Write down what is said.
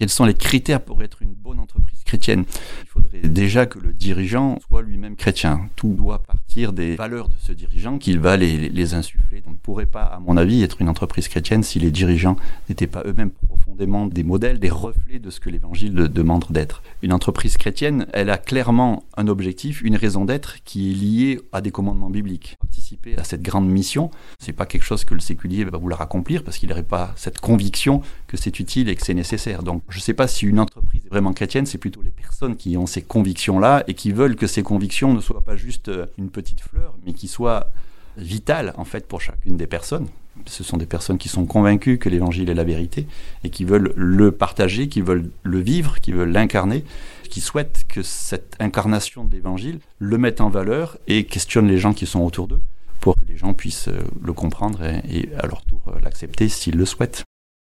Quels sont les critères pour être une bonne entreprise chrétienne? Il faudrait déjà que le dirigeant soit lui-même chrétien. Tout doit partir des valeurs de ce dirigeant qu'il va les, insuffler. Donc, ne pourrait pas, à mon avis, être une entreprise chrétienne si les dirigeants n'étaient pas eux-mêmes des modèles, des reflets de ce que l'Évangile demande d'être. Une entreprise chrétienne, elle a clairement un objectif, une raison d'être qui est liée à des commandements bibliques. Participer à cette grande mission, c'est pas quelque chose que le séculier va vouloir accomplir parce qu'il n'aurait pas cette conviction que c'est utile et que c'est nécessaire. Donc, je ne sais pas si une entreprise est vraiment chrétienne, c'est plutôt les personnes qui ont ces convictions-là et qui veulent que ces convictions ne soient pas juste euh, une petite fleur, mais qui soient vitales en fait pour chacune des personnes. Ce sont des personnes qui sont convaincues que l'évangile est la vérité et qui veulent le partager, qui veulent le vivre, qui veulent l'incarner, qui souhaitent que cette incarnation de l'évangile le mette en valeur et questionne les gens qui sont autour d'eux pour que les gens puissent euh, le comprendre et, et à leur tour euh, l'accepter s'ils le souhaitent.